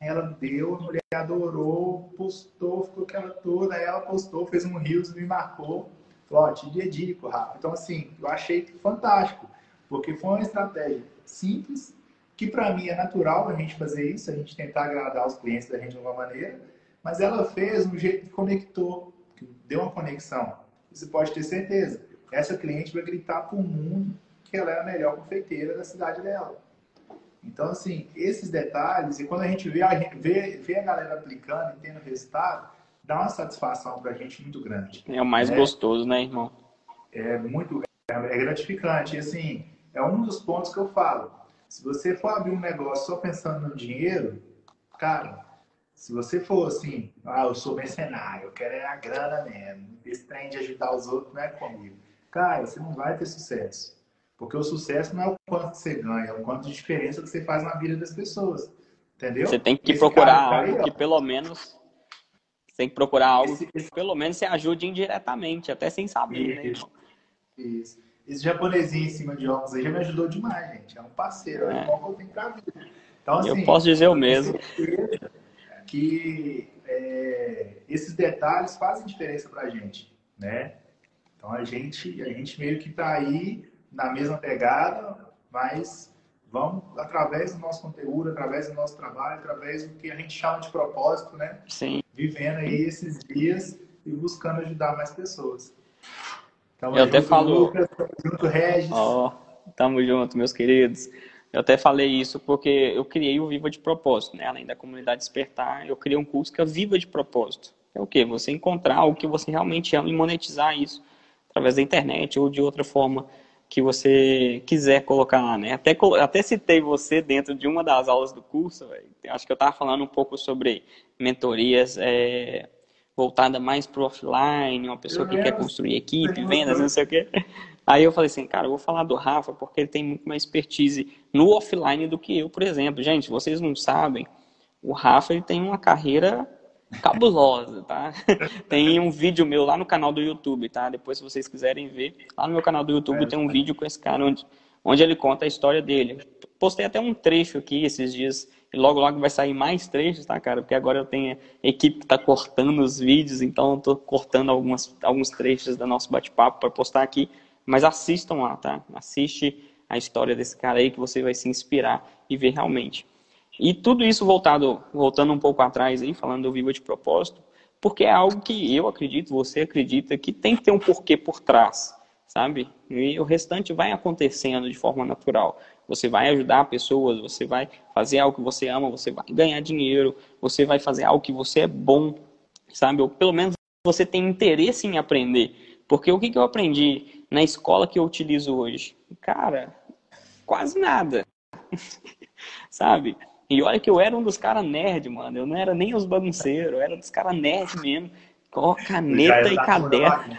Ela deu, a mulher adorou, postou, ficou aquela toda, aí ela postou, fez um rios, me marcou. Falou, ó, te dedico, Rafa. Então, assim, eu achei fantástico, porque foi uma estratégia simples, que para mim é natural a gente fazer isso, a gente tentar agradar os clientes da gente de alguma maneira, mas ela fez um jeito que conectou, que deu uma conexão. Você pode ter certeza. Essa cliente vai gritar para o mundo que ela é a melhor confeiteira da cidade dela. Então, assim, esses detalhes, e quando a gente vê a, vê, vê a galera aplicando e tendo resultado, dá uma satisfação para a gente muito grande.
É o mais né? gostoso, né, irmão?
É muito é, é gratificante. E, assim, é um dos pontos que eu falo. Se você for abrir um negócio só pensando no dinheiro, cara, se você for assim, ah, eu sou mercenário, eu quero é a grana mesmo, esse trem de ajudar os outros não é comigo. Cara, você não vai ter sucesso. Porque o sucesso não é o quanto você ganha, é o quanto de diferença que você faz na vida das pessoas. Entendeu?
Você tem que esse procurar tá algo aí, que pelo menos. Você tem que procurar algo esse, que pelo menos você ajude indiretamente, até sem saber, né,
isso, né? Isso. Esse japonesinho em cima de óculos aí já me ajudou demais, gente. É um parceiro, é, é um que eu tenho pra vida.
Então, assim, eu posso dizer o mesmo.
Que é, esses detalhes fazem diferença pra gente, né? Então a gente, a gente meio que tá aí na mesma pegada, mas vamos através do nosso conteúdo, através do nosso trabalho, através do que a gente chama de propósito, né?
Sim.
Vivendo aí esses dias e buscando ajudar mais pessoas.
Tamo Eu até falo. Lucas, junto, Regis. oh, tamo junto, meus queridos. Eu até falei isso porque eu criei o Viva de Propósito, né? Além da comunidade Despertar, eu criei um curso que é Viva de Propósito. É o quê? Você encontrar o que você realmente ama e monetizar isso através da internet ou de outra forma que você quiser colocar lá, né? Até, até citei você dentro de uma das aulas do curso, véio. acho que eu estava falando um pouco sobre mentorias é, voltada mais para o offline, uma pessoa que quer construir equipe, vendas, não sei o quê. Aí eu falei assim, cara, eu vou falar do Rafa porque ele tem muito mais expertise no offline do que eu, por exemplo. Gente, vocês não sabem, o Rafa ele tem uma carreira cabulosa, tá? [laughs] tem um vídeo meu lá no canal do YouTube, tá? Depois, se vocês quiserem ver, lá no meu canal do YouTube tem um vídeo com esse cara onde, onde ele conta a história dele. Postei até um trecho aqui esses dias e logo logo vai sair mais trechos, tá, cara? Porque agora eu tenho equipe que tá cortando os vídeos, então eu tô cortando algumas, alguns trechos do nosso bate-papo para postar aqui. Mas assistam lá, tá? Assiste a história desse cara aí que você vai se inspirar e ver realmente. E tudo isso voltado, voltando um pouco atrás aí, falando do Viva de Propósito, porque é algo que eu acredito, você acredita, que tem que ter um porquê por trás, sabe? E o restante vai acontecendo de forma natural. Você vai ajudar pessoas, você vai fazer algo que você ama, você vai ganhar dinheiro, você vai fazer algo que você é bom, sabe? Ou pelo menos você tem interesse em aprender. Porque o que, que eu aprendi na escola que eu utilizo hoje? Cara, quase nada. [laughs] sabe? E olha que eu era um dos caras nerd, mano. Eu não era nem os bagunceiros, eu era dos caras nerd mesmo. Com caneta e caderno.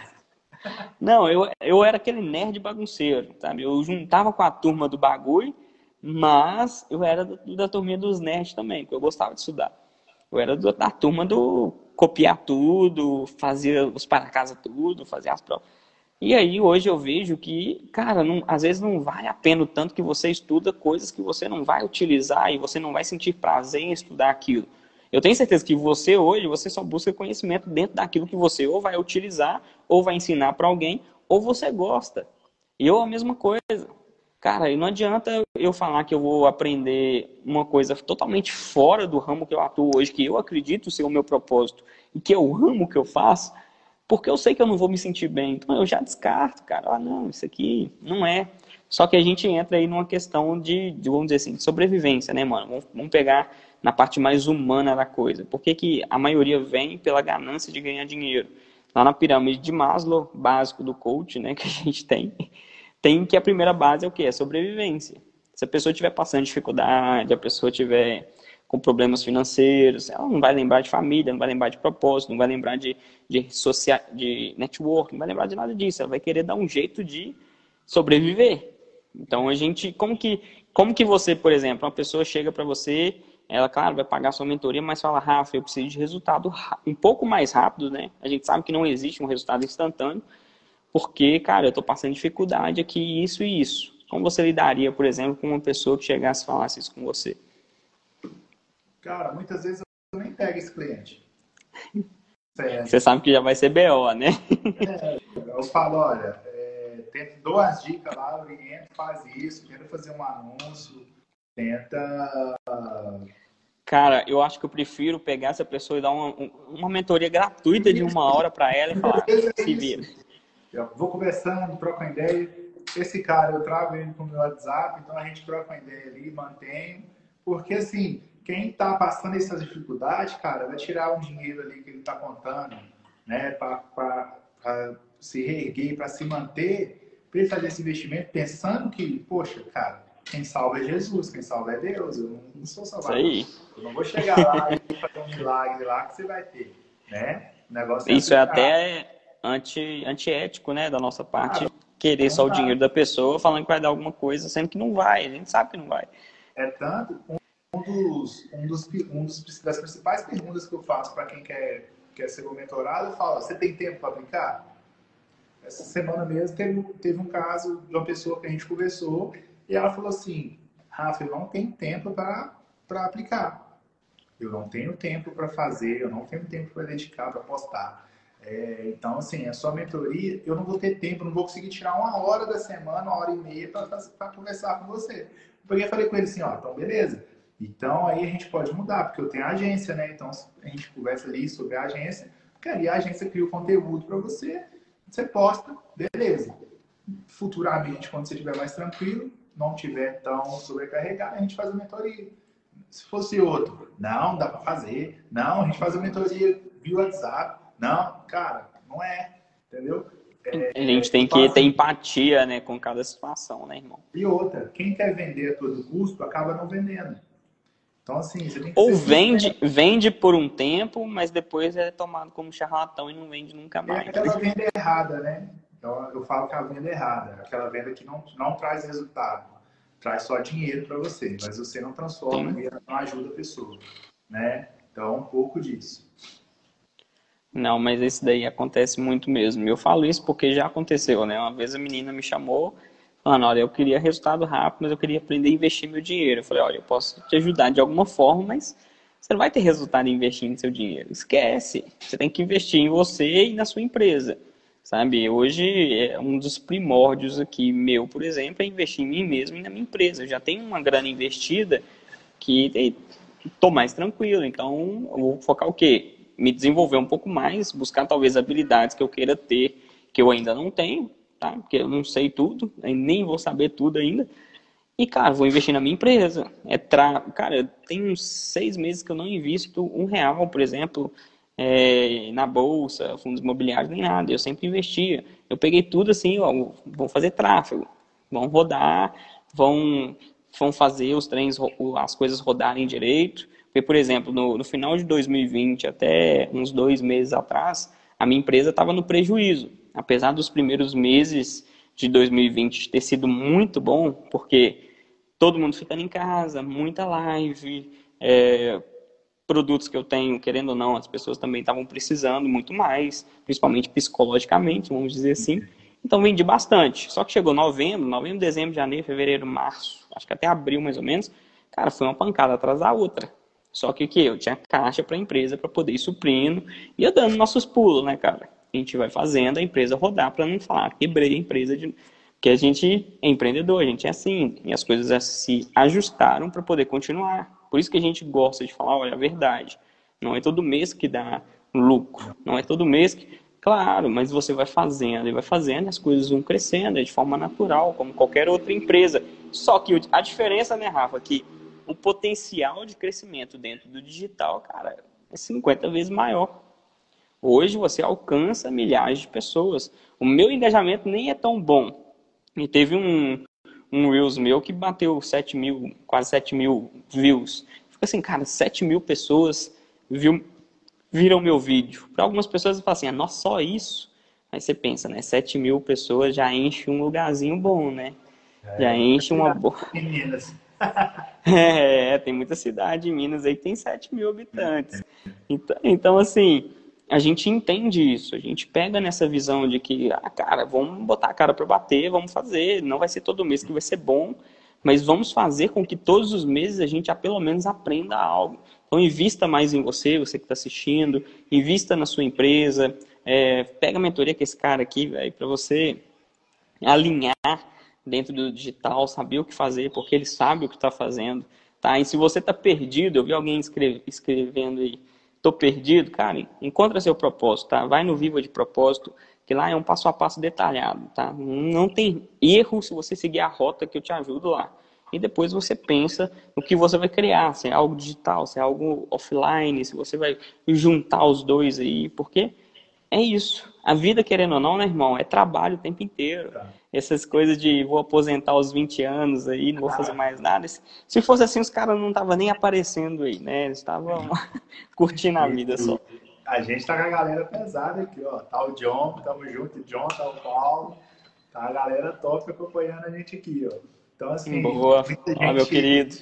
[laughs] Não, eu, eu era aquele nerd bagunceiro, sabe? Eu juntava com a turma do bagulho, mas eu era da, da turminha dos nerds também, porque eu gostava de estudar. Eu era da turma do copiar tudo, fazia os para casa tudo, fazia as provas. E aí hoje eu vejo que, cara, não, às vezes não vale a pena o tanto que você estuda coisas que você não vai utilizar e você não vai sentir prazer em estudar aquilo. Eu tenho certeza que você hoje, você só busca conhecimento dentro daquilo que você ou vai utilizar, ou vai ensinar para alguém, ou você gosta. E eu a mesma coisa. Cara, e não adianta eu falar que eu vou aprender uma coisa totalmente fora do ramo que eu atuo hoje, que eu acredito ser o meu propósito e que amo o que eu faço, porque eu sei que eu não vou me sentir bem. Então eu já descarto, cara. Ah, não, isso aqui não é. Só que a gente entra aí numa questão de, de vamos dizer assim, de sobrevivência, né, mano? Vamos, vamos, pegar na parte mais humana da coisa. Por que, que a maioria vem pela ganância de ganhar dinheiro? Lá na pirâmide de Maslow, básico do coach, né, [laughs] que a gente tem, tem que a primeira base é o quê? É sobrevivência. Se a pessoa estiver passando dificuldade, a pessoa estiver com problemas financeiros, ela não vai lembrar de família, não vai lembrar de propósito, não vai lembrar de, de, social, de network, não vai lembrar de nada disso. Ela vai querer dar um jeito de sobreviver. Então a gente, como que, como que você, por exemplo, uma pessoa chega para você, ela, claro, vai pagar sua mentoria, mas fala, Rafa, eu preciso de resultado um pouco mais rápido, né? A gente sabe que não existe um resultado instantâneo, porque, cara, eu estou passando dificuldade aqui, isso e isso. Como você lidaria, por exemplo, com uma pessoa que chegasse e falasse isso com você?
Cara, muitas vezes eu nem pego esse cliente.
Certo. [laughs] Você sabe que já vai ser BO, né?
É, eu falo, olha, é, tenta, dou as dicas lá, oriento, faz isso, tenta fazer um anúncio, tenta.
Cara, eu acho que eu prefiro pegar essa pessoa e dar uma, uma mentoria gratuita de uma hora para ela e falar, [laughs] é se vira.
Eu vou conversando, troco uma ideia. Esse cara, eu trago ele pro meu WhatsApp, então a gente troca uma ideia ali, mantenho. Porque, assim, quem está passando essas dificuldades, cara, vai tirar um dinheiro ali que ele está contando, né, para se reerguer, para se manter, para ele fazer esse investimento pensando que, poxa, cara, quem salva é Jesus, quem salva é Deus, eu não, não sou aí. Eu não vou chegar lá e [laughs] fazer um milagre lá que você vai ter, né?
O negócio é Isso é até anti, antiético, né, da nossa parte, querer só o dinheiro da pessoa falando que vai dar alguma coisa, sendo que não vai, a gente sabe que não vai.
É tanto, um dos, um dos, um dos das principais perguntas que eu faço para quem quer, quer ser meu mentorado, eu falo, você tem tempo para aplicar? Essa semana mesmo teve, teve um caso de uma pessoa que a gente conversou e ela falou assim, Rafa, eu não tenho tempo para aplicar. Eu não tenho tempo para fazer, eu não tenho tempo para dedicar, para postar. É, então, assim, a sua mentoria, eu não vou ter tempo, não vou conseguir tirar uma hora da semana, uma hora e meia para conversar com você. Porque eu falei com ele assim, ó, então beleza, então aí a gente pode mudar, porque eu tenho agência, né? Então a gente conversa ali sobre a agência, porque ali a agência cria o conteúdo para você, você posta, beleza. Futuramente, quando você estiver mais tranquilo, não tiver tão sobrecarregado, a gente faz a mentoria. Se fosse outro, não, dá para fazer. Não, a gente faz a mentoria via WhatsApp. Não, cara, não é, entendeu?
É, a gente tem que ter empatia né, com cada situação, né, irmão?
E outra, quem quer vender a todo custo acaba não vendendo. Então, assim, você tem
que Ou vende, vende por um tempo, mas depois é tomado como charlatão e não vende nunca mais.
É aquela venda errada, né? Então, eu falo que é a venda errada. Aquela venda que não, não traz resultado. Traz só dinheiro para você, mas você não transforma e não ajuda a pessoa. Né? Então, um pouco disso.
Não, mas isso daí acontece muito mesmo. Eu falo isso porque já aconteceu, né? Uma vez a menina me chamou Mano, olha, eu queria resultado rápido, mas eu queria aprender a investir meu dinheiro. Eu falei, olha, eu posso te ajudar de alguma forma, mas você não vai ter resultado investindo seu dinheiro. Esquece. Você tem que investir em você e na sua empresa. Sabe, hoje é um dos primórdios aqui meu, por exemplo, é investir em mim mesmo e na minha empresa. Eu já tenho uma grana investida que tô mais tranquilo. Então, eu vou focar o quê? Me desenvolver um pouco mais, buscar talvez habilidades que eu queira ter, que eu ainda não tenho, tá? Porque eu não sei tudo, nem vou saber tudo ainda. E, cara, vou investir na minha empresa. É tra... Cara, tem uns seis meses que eu não invisto um real, por exemplo, é, na bolsa, fundos imobiliários, nem nada. Eu sempre investia. Eu peguei tudo assim, ó, vão fazer tráfego, vão rodar, vão, vão fazer os trens, as coisas rodarem direito. Porque, por exemplo, no, no final de 2020, até uns dois meses atrás, a minha empresa estava no prejuízo. Apesar dos primeiros meses de 2020 ter sido muito bom, porque todo mundo ficando em casa, muita live, é, produtos que eu tenho, querendo ou não, as pessoas também estavam precisando muito mais, principalmente psicologicamente, vamos dizer assim. Então vendi bastante. Só que chegou novembro, novembro, dezembro, janeiro, fevereiro, março, acho que até abril mais ou menos, cara, foi uma pancada atrás da outra. Só que o que? Eu tinha caixa para a empresa para poder ir suprindo, ia dando nossos pulos, né, cara? A gente vai fazendo a empresa rodar para não falar, quebrei a empresa de. Porque a gente é empreendedor, a gente é assim, e as coisas se ajustaram para poder continuar. Por isso que a gente gosta de falar, olha, a verdade. Não é todo mês que dá lucro. Não é todo mês que. Claro, mas você vai fazendo e vai fazendo, e as coisas vão crescendo é de forma natural, como qualquer outra empresa. Só que a diferença, né, Rafa, que o potencial de crescimento dentro do digital, cara, é 50 vezes maior. Hoje você alcança milhares de pessoas. O meu engajamento nem é tão bom. E teve um, um Reels meu que bateu 7 mil, quase 7 mil views. Fica assim, cara, 7 mil pessoas viu, viram meu vídeo. Para algumas pessoas falam assim, ah, nossa, só isso? Aí você pensa, né? 7 mil pessoas já enche um lugarzinho bom, né? É, já enche uma boa. [laughs] é, tem muita cidade em Minas aí tem 7 mil habitantes. Então, então assim, a gente entende isso, a gente pega nessa visão de que, ah, cara, vamos botar a cara para bater, vamos fazer, não vai ser todo mês que vai ser bom, mas vamos fazer com que todos os meses a gente pelo menos aprenda algo. Então, invista mais em você, você que está assistindo, invista na sua empresa, é, pega a mentoria com esse cara aqui, velho, para você alinhar dentro do digital, saber o que fazer, porque ele sabe o que está fazendo. Tá? E se você está perdido, eu vi alguém escreve, escrevendo aí, Tô perdido, cara, encontra seu propósito, tá? Vai no Viva de Propósito, que lá é um passo a passo detalhado, tá? Não tem erro se você seguir a rota que eu te ajudo lá. E depois você pensa no que você vai criar, se é algo digital, se é algo offline, se você vai juntar os dois aí, porque é isso. A vida, querendo ou não, né, irmão, é trabalho o tempo inteiro. Tá. Essas coisas de vou aposentar aos 20 anos aí, não vou fazer mais nada. Se fosse assim, os caras não estavam nem aparecendo aí, né? Eles estavam [laughs] curtindo a vida só.
A gente tá com a galera pesada aqui, ó. Tá o John, tamo junto, John, tá o Paulo. Tá a galera top acompanhando a gente aqui, ó. Então, assim.
Boa, gente... meu querido.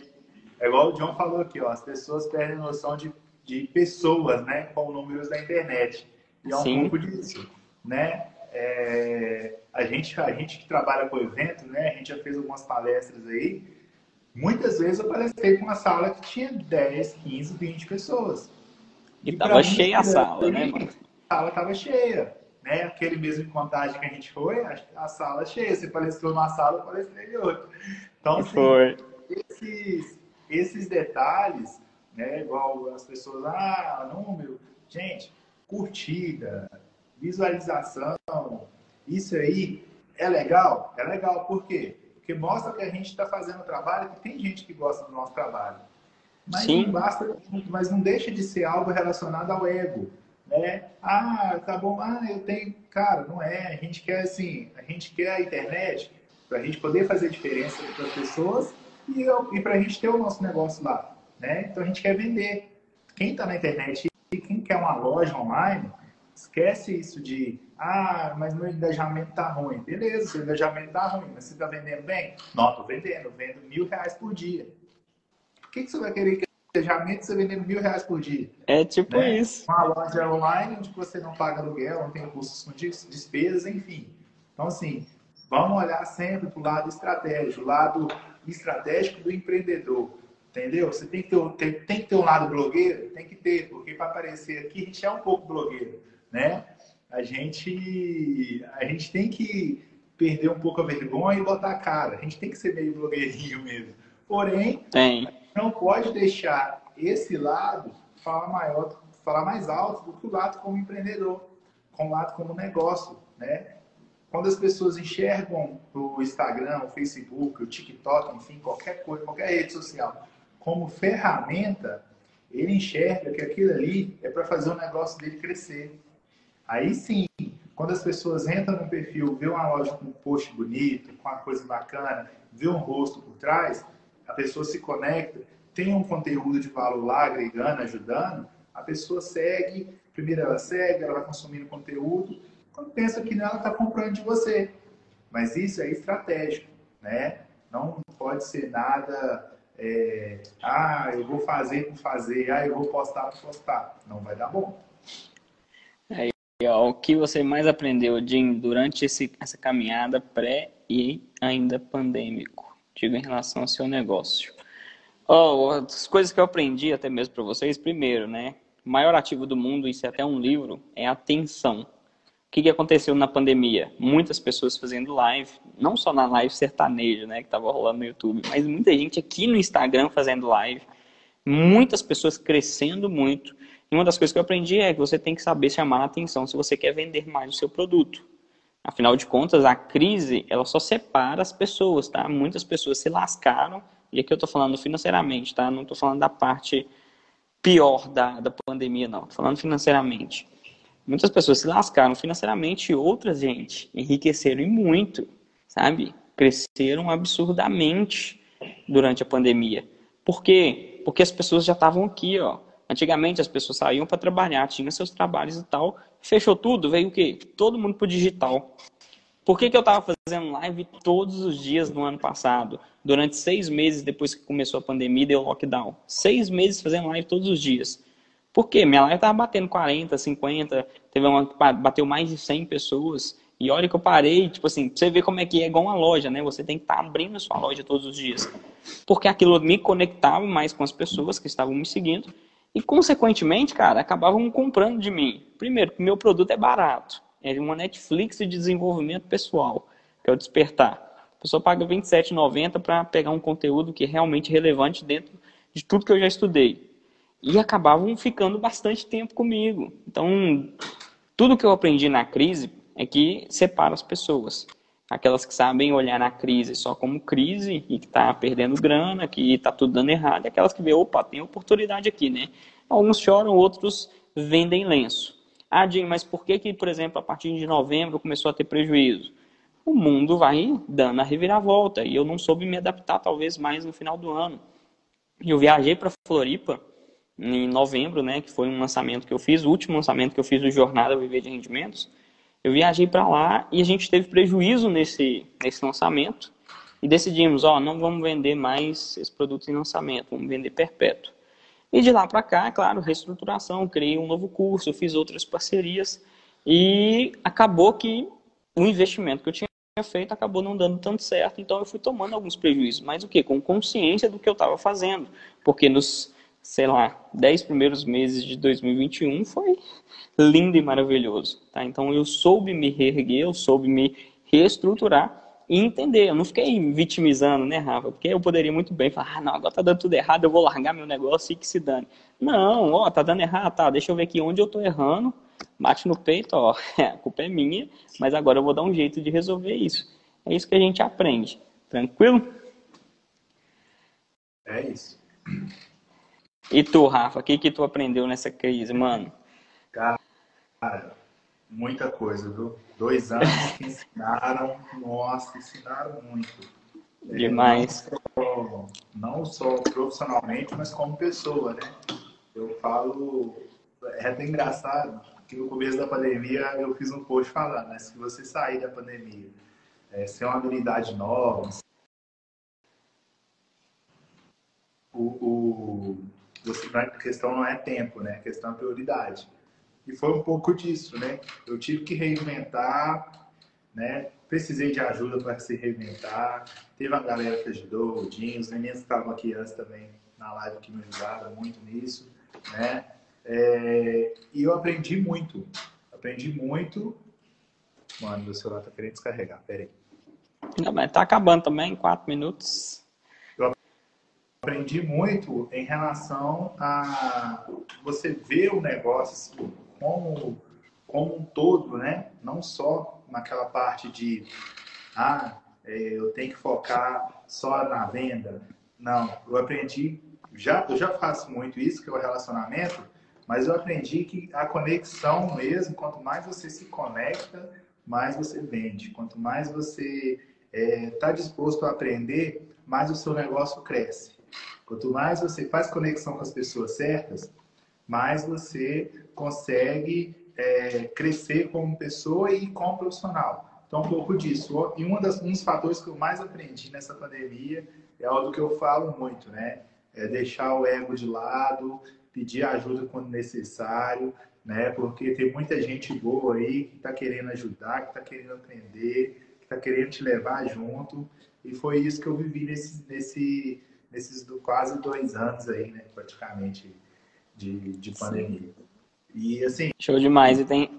É igual o John falou aqui, ó. As pessoas perdem noção de, de pessoas, né? Com números da internet. E é um Sim. pouco disso, né? É, a, gente, a gente que trabalha com evento, né? A gente já fez algumas palestras aí. Muitas vezes eu palestrei com uma sala que tinha 10, 15, 20 pessoas.
E, e tava cheia a sala, né, mano?
A sala tava cheia. Né? Aquele mesmo contagem que a gente foi, a, a sala cheia. Você palestrou numa sala, eu palestrei em outra. Então, assim,
foi.
Esses, esses detalhes, né? Igual as pessoas, ah, número. Gente, curtida, visualização, isso aí é legal? É legal, por quê? Porque mostra que a gente está fazendo trabalho, que tem gente que gosta do nosso trabalho. Mas Sim. não basta, mas não deixa de ser algo relacionado ao ego. Né? Ah, tá bom, ah, eu tenho. Cara, não é. A gente quer assim, a gente quer a internet para a gente poder fazer diferença para as pessoas e, e para a gente ter o nosso negócio lá. Né? Então a gente quer vender. Quem está na internet quem quer uma loja online, esquece isso de, ah, mas meu engajamento tá ruim. Beleza, seu engajamento tá ruim, mas você tá vendendo bem? Não, tô vendendo, vendo mil reais por dia. Por que, que você vai querer que engajamento você vendendo mil reais por dia?
É tipo né? isso.
Uma loja online onde você não paga aluguel, não tem custos com despesas, enfim. Então, assim, vamos olhar sempre para o lado estratégico, o lado estratégico do empreendedor. Entendeu? Você tem que, ter, tem, tem que ter um lado blogueiro? Tem que ter, porque para aparecer aqui a gente é um pouco blogueiro, né? A gente, a gente tem que perder um pouco a vergonha e botar a cara. A gente tem que ser meio blogueirinho mesmo. Porém, não pode deixar esse lado fala maior, fala mais alto do que o lado como empreendedor, com o lado como negócio, né? Quando as pessoas enxergam o Instagram, o Facebook, o TikTok, enfim, qualquer coisa, qualquer rede social, como ferramenta, ele enxerga que aquilo ali é para fazer o negócio dele crescer. Aí sim, quando as pessoas entram no perfil, vê uma loja com um post bonito, com uma coisa bacana, vê um rosto por trás, a pessoa se conecta, tem um conteúdo de valor lá, agregando, ajudando, a pessoa segue, primeiro ela segue, ela vai consumindo conteúdo, quando pensa que ela está comprando de você. Mas isso é estratégico, né? Não pode ser nada, é, ah, eu vou fazer por fazer, ah, eu vou postar por postar. Não vai dar bom.
O que você mais aprendeu, Jim, durante esse, essa caminhada pré e ainda pandêmico? Digo em relação ao seu negócio. Oh, as coisas que eu aprendi até mesmo para vocês, primeiro, né? O maior ativo do mundo, isso é até um livro, é atenção. O que, que aconteceu na pandemia? Muitas pessoas fazendo live, não só na live sertaneja, né, que estava rolando no YouTube, mas muita gente aqui no Instagram fazendo live, muitas pessoas crescendo muito, e uma das coisas que eu aprendi é que você tem que saber chamar a atenção se você quer vender mais o seu produto. Afinal de contas, a crise, ela só separa as pessoas, tá? Muitas pessoas se lascaram, e aqui eu estou falando financeiramente, tá? Não estou falando da parte pior da, da pandemia, não. Estou falando financeiramente. Muitas pessoas se lascaram financeiramente e outras, gente, enriqueceram e muito, sabe? Cresceram absurdamente durante a pandemia. Por quê? Porque as pessoas já estavam aqui, ó Antigamente as pessoas saíam para trabalhar, tinham seus trabalhos e tal. Fechou tudo, veio o quê? Todo mundo para o digital. Por que, que eu estava fazendo live todos os dias no ano passado? Durante seis meses depois que começou a pandemia, deu lockdown. Seis meses fazendo live todos os dias. Por quê? Minha live estava batendo 40, 50, teve uma bateu mais de 100 pessoas. E olha que eu parei, tipo assim, você vê como é que é igual uma loja, né? Você tem que estar tá abrindo a sua loja todos os dias. Porque aquilo me conectava mais com as pessoas que estavam me seguindo e, consequentemente, cara, acabavam comprando de mim. Primeiro, meu produto é barato. É uma Netflix de desenvolvimento pessoal, que é o Despertar. A pessoa paga R$ 27,90 para pegar um conteúdo que é realmente relevante dentro de tudo que eu já estudei. E acabavam ficando bastante tempo comigo. Então, tudo que eu aprendi na crise é que separa as pessoas aquelas que sabem olhar na crise só como crise e que está perdendo grana, que está tudo dando errado, e aquelas que vê, opa, tem oportunidade aqui, né? Alguns choram, outros vendem lenço. Ah, Jim, mas por que que, por exemplo, a partir de novembro começou a ter prejuízo? O mundo vai dando a reviravolta e eu não soube me adaptar talvez mais no final do ano. Eu viajei para Floripa em novembro, né, que foi um lançamento que eu fiz, o último lançamento que eu fiz do Jornada Viver de Rendimentos. Eu viajei para lá e a gente teve prejuízo nesse, nesse lançamento e decidimos, ó, não vamos vender mais esse produto em lançamento, vamos vender perpétuo. E de lá para cá, claro, reestruturação, criei um novo curso, fiz outras parcerias e acabou que o investimento que eu tinha feito acabou não dando tanto certo, então eu fui tomando alguns prejuízos, mas o que? Com consciência do que eu estava fazendo, porque nos sei lá, 10 primeiros meses de 2021 foi lindo e maravilhoso. Tá? Então eu soube me reerguer, eu soube me reestruturar e entender. Eu não fiquei vitimizando, né, Rafa? Porque eu poderia muito bem falar, ah, não, agora tá dando tudo errado, eu vou largar meu negócio e que se dane. Não, ó, tá dando errado, tá, deixa eu ver aqui onde eu tô errando, bate no peito, ó, [laughs] a culpa é minha, mas agora eu vou dar um jeito de resolver isso. É isso que a gente aprende. Tranquilo?
É isso.
E tu, Rafa, o que, que tu aprendeu nessa crise, mano?
Cara, muita coisa, viu? Dois anos [laughs] que ensinaram, nossa, ensinaram muito.
Demais.
É, não, só, não só profissionalmente, mas como pessoa, né? Eu falo, é até engraçado que no começo da pandemia eu fiz um post falando, né? Se você sair da pandemia, é, ser uma habilidade nova, o, o você, a questão não é tempo, né? A questão é prioridade. E foi um pouco disso, né? Eu tive que reinventar, né? Precisei de ajuda para se reinventar. Teve uma galera que ajudou, o Dinho, os meninos que estavam aqui antes também na live que me ajudaram muito nisso, né? É, e eu aprendi muito. Aprendi muito. Mano, meu celular tá querendo descarregar, peraí.
Não, mas tá acabando também, quatro minutos.
Aprendi muito em relação a você ver o negócio assim, como, como um todo, né? Não só naquela parte de ah, é, eu tenho que focar só na venda. Não, eu aprendi, já, eu já faço muito isso, que é o relacionamento, mas eu aprendi que a conexão mesmo, quanto mais você se conecta, mais você vende. Quanto mais você está é, tá disposto a aprender, mais o seu negócio cresce. Quanto mais você faz conexão com as pessoas certas, mais você consegue é, crescer como pessoa e como profissional. Então, um pouco disso. E um, das, um dos fatores que eu mais aprendi nessa pandemia é algo que eu falo muito, né? É deixar o ego de lado, pedir ajuda quando necessário, né? Porque tem muita gente boa aí que está querendo ajudar, que está querendo aprender, que está querendo te levar junto. E foi isso que eu vivi nesse, nesse, nesses do, quase dois anos aí, né? Praticamente de, de pandemia. Sim. E assim.
Show demais. E tem.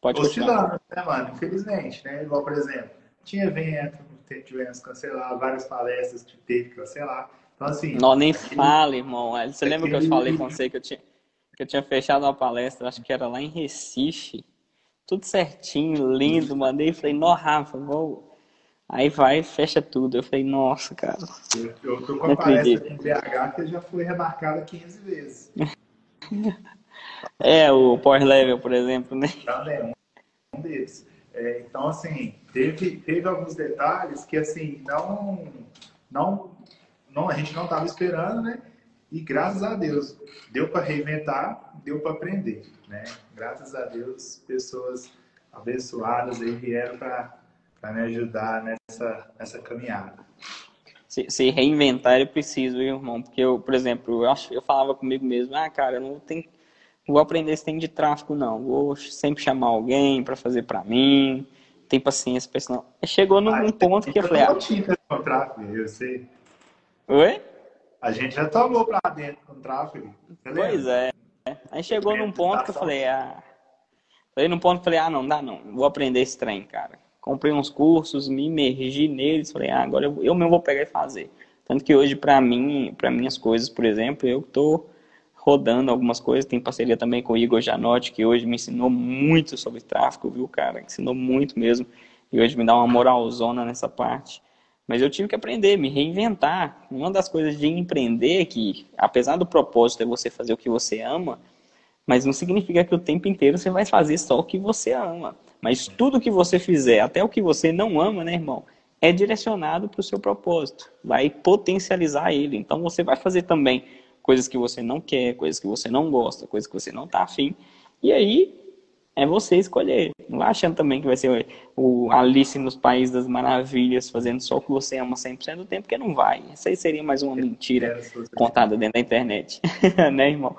Pode
oscilando, né, mano? Infelizmente, né? Igual, por exemplo, tinha evento, tivemos cancelar, várias palestras que teve que cancelar. Então, assim.
Não, nem fala, irmão. Você lembra que eu falei com [laughs] você que eu tinha, que eu tinha fechado uma palestra, acho que era lá em Recife. Tudo certinho, lindo. Mandei e falei, nó, Rafa, vou. Aí vai fecha tudo. Eu falei, nossa, cara.
Eu, eu tô com a palestra aqui em BH que já foi remarcada 15 vezes.
é, o Power Level, por exemplo, né?
Também, um deles. É, então, assim, teve, teve alguns detalhes que, assim, não, não, não a gente não estava esperando, né? E graças a Deus, deu para reinventar, deu para aprender, né? Graças a Deus, pessoas abençoadas aí vieram para me ajudar nessa, nessa caminhada.
Se, se, reinventar é preciso, irmão. Porque eu, por exemplo, eu, acho, eu falava comigo mesmo, ah, cara, eu não tenho, vou aprender esse tem de tráfico, não. Vou sempre chamar alguém para fazer para mim. Tem paciência para isso, não. Chegou num ah, ponto que eu falei, ah...
com tráfego, eu sei.
Oi?
A gente já tomou pra dentro com tráfego.
Pois é. Aí chegou num ponto que eu falei, ah. Falei num ponto falei, ah, não dá não. Vou aprender esse trem, cara. Comprei uns cursos, me imergi neles, falei, ah, agora eu, eu mesmo vou pegar e fazer. Tanto que hoje, para mim, para minhas coisas, por exemplo, eu tô rodando algumas coisas. Tem parceria também com o Igor Janotti, que hoje me ensinou muito sobre tráfego, viu, cara? Ensinou muito mesmo. E hoje me dá uma moralzona nessa parte. Mas eu tive que aprender, me reinventar. Uma das coisas de empreender é que, apesar do propósito é você fazer o que você ama, mas não significa que o tempo inteiro você vai fazer só o que você ama. Mas tudo que você fizer, até o que você não ama, né, irmão, é direcionado para o seu propósito. Vai potencializar ele. Então você vai fazer também coisas que você não quer, coisas que você não gosta, coisas que você não está afim. E aí é você escolher. Não vai achando também que vai ser o Alice nos Países das Maravilhas, fazendo só o que você ama 100% do tempo, porque não vai. Isso aí seria mais uma mentira contada dentro da internet. [laughs] né, irmão?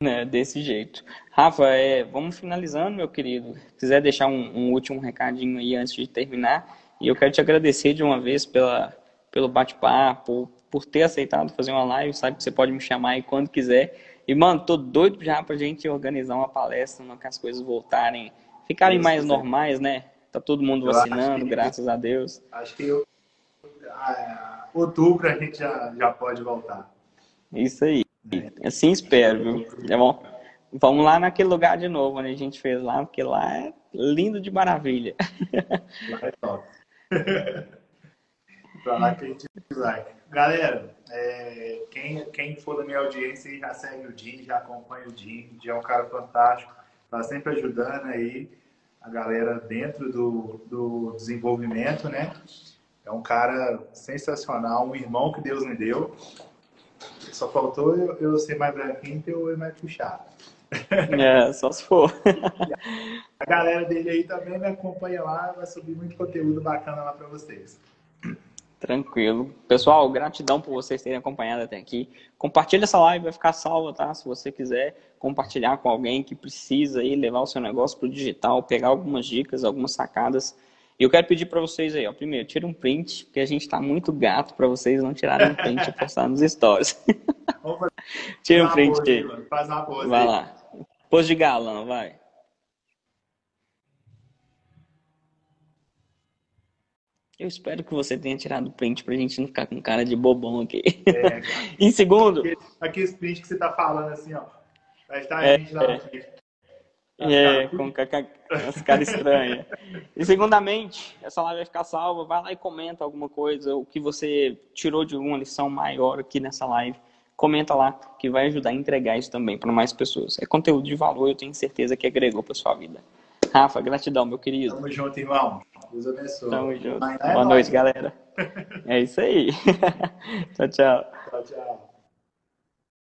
É, desse jeito. Rafa, é, vamos finalizando, meu querido. Se quiser deixar um, um, último recadinho aí antes de terminar. E eu quero te agradecer de uma vez pela, pelo bate-papo, por ter aceitado fazer uma live. Sabe que você pode me chamar aí quando quiser. E, mano, tô doido já pra gente organizar uma palestra, né, que as coisas voltarem, ficarem mais normais, né? Tá todo mundo vacinando, que, graças a Deus.
Acho que eu, ah, outubro a gente já, já pode voltar.
Isso aí. É. Assim espero, viu? É bom. Vamos lá naquele lugar de novo, onde a gente fez lá, porque lá é lindo de maravilha.
Lá é top. [laughs] pra lá que a gente vai. Galera, é, quem, quem for da minha audiência já segue o Jim, já acompanha o Jim. O Jim é um cara fantástico, tá sempre ajudando aí a galera dentro do, do desenvolvimento, né? É um cara sensacional, um irmão que Deus me deu. Só faltou eu, eu ser mais branquinho e eu mais puxado.
É, só se for. [laughs]
a galera dele aí também me acompanha lá, vai subir muito conteúdo bacana lá para vocês.
Tranquilo. Pessoal, gratidão por vocês terem acompanhado até aqui. Compartilha essa live, vai ficar salva, tá? Se você quiser compartilhar com alguém que precisa aí levar o seu negócio para o digital, pegar algumas dicas, algumas sacadas. E eu quero pedir para vocês aí, ó, primeiro, tira um print, porque a gente está muito gato para vocês não tirarem um print e postar nos stories. [laughs] tira um print aí. Faz uma pose. Vai lá. Pose de galã, vai. Eu espero que você tenha tirado print pra gente não ficar com cara de bobão aqui. É, [laughs] em segundo.
Aquele print que você tá falando assim, ó. Vai estar a gente lá é.
É, com as caras estranhas. E segundamente, essa live vai ficar salva. Vai lá e comenta alguma coisa, o que você tirou de uma lição maior aqui nessa live. Comenta lá, que vai ajudar a entregar isso também para mais pessoas. É conteúdo de valor, eu tenho certeza que agregou para sua vida. Rafa, gratidão, meu querido.
Tamo junto, irmão. Deus abençoe.
Tamo junto. Boa noite, galera. É isso aí. [laughs] tchau, tchau. Tchau, tchau.